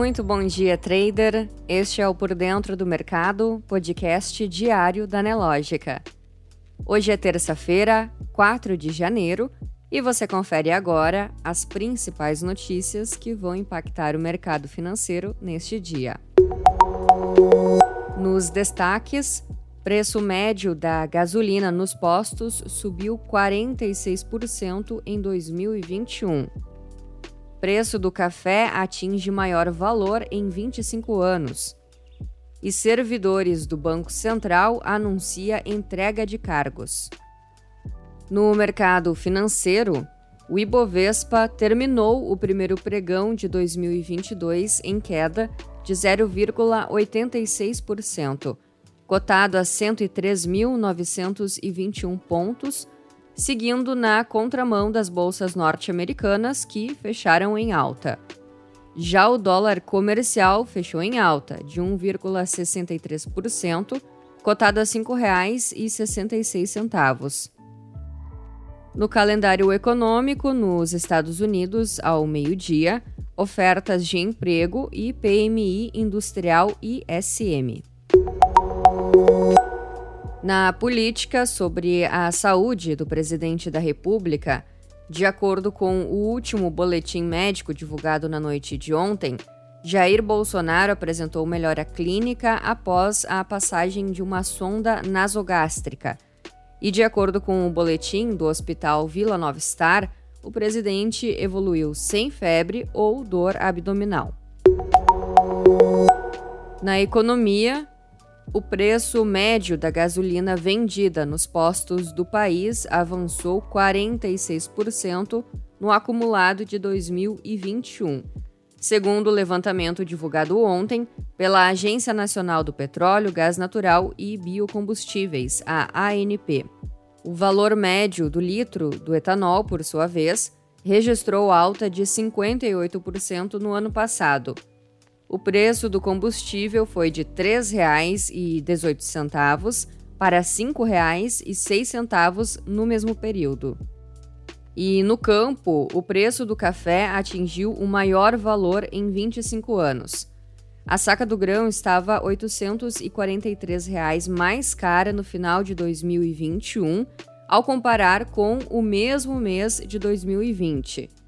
Muito bom dia, trader. Este é o Por Dentro do Mercado, podcast diário da Nelógica. Hoje é terça-feira, 4 de janeiro, e você confere agora as principais notícias que vão impactar o mercado financeiro neste dia. Nos destaques, preço médio da gasolina nos postos subiu 46% em 2021. Preço do café atinge maior valor em 25 anos. E servidores do Banco Central anuncia entrega de cargos. No mercado financeiro, o Ibovespa terminou o primeiro pregão de 2022 em queda de 0,86%, cotado a 103.921 pontos seguindo na contramão das bolsas norte-americanas que fecharam em alta. Já o dólar comercial fechou em alta, de 1,63%, cotado a R$ 5,66. No calendário econômico, nos Estados Unidos, ao meio-dia, ofertas de emprego e PMI industrial ISM. Na política sobre a saúde do presidente da República, de acordo com o último boletim médico divulgado na noite de ontem, Jair Bolsonaro apresentou melhora clínica após a passagem de uma sonda nasogástrica. E de acordo com o boletim do Hospital Vila Nova Star, o presidente evoluiu sem febre ou dor abdominal. Na economia, o preço médio da gasolina vendida nos postos do país avançou 46% no acumulado de 2021, segundo o levantamento divulgado ontem pela Agência Nacional do Petróleo, Gás Natural e Biocombustíveis, a ANP. O valor médio do litro do etanol, por sua vez, registrou alta de 58% no ano passado o preço do combustível foi de R$ 3,18 para R$ 5,06 no mesmo período. E no campo, o preço do café atingiu o maior valor em 25 anos. A saca do grão estava 843 reais mais cara no final de 2021, ao comparar com o mesmo mês de 2020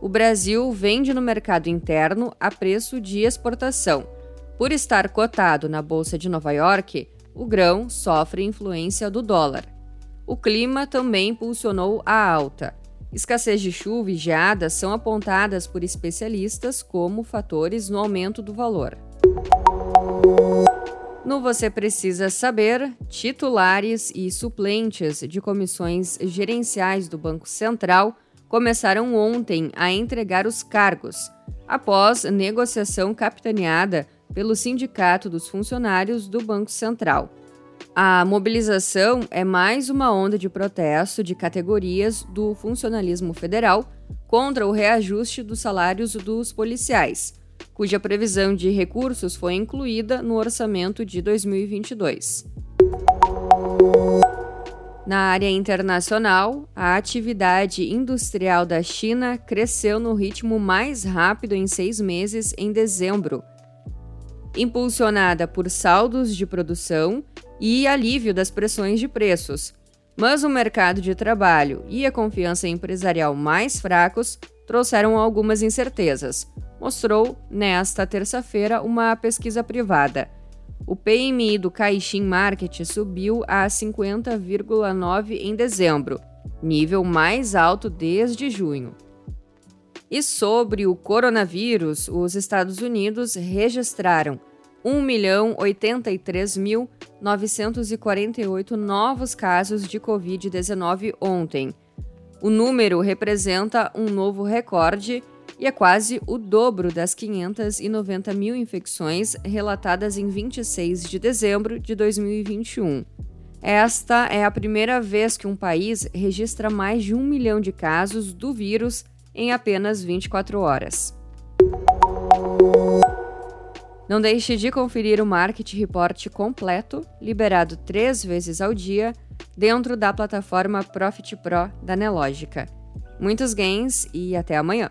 o Brasil vende no mercado interno a preço de exportação. Por estar cotado na Bolsa de Nova York, o grão sofre influência do dólar. O clima também impulsionou a alta. Escassez de chuva e geadas são apontadas por especialistas como fatores no aumento do valor. No Você Precisa Saber, titulares e suplentes de comissões gerenciais do Banco Central começaram ontem a entregar os cargos, após negociação capitaneada pelo Sindicato dos Funcionários do Banco Central. A mobilização é mais uma onda de protesto de categorias do funcionalismo federal contra o reajuste dos salários dos policiais, cuja previsão de recursos foi incluída no orçamento de 2022. Na área internacional, a atividade industrial da China cresceu no ritmo mais rápido em seis meses em dezembro, impulsionada por saldos de produção e alívio das pressões de preços. Mas o mercado de trabalho e a confiança empresarial mais fracos trouxeram algumas incertezas, mostrou nesta terça-feira uma pesquisa privada. O PMI do Caixin Market subiu a 50,9 em dezembro, nível mais alto desde junho. E sobre o coronavírus, os Estados Unidos registraram 1.083.948 novos casos de Covid-19 ontem. O número representa um novo recorde e é quase o dobro das 590 mil infecções relatadas em 26 de dezembro de 2021. Esta é a primeira vez que um país registra mais de um milhão de casos do vírus em apenas 24 horas. Não deixe de conferir o Market Report completo, liberado três vezes ao dia, dentro da plataforma Profit Pro da Nelogica. Muitos gains e até amanhã!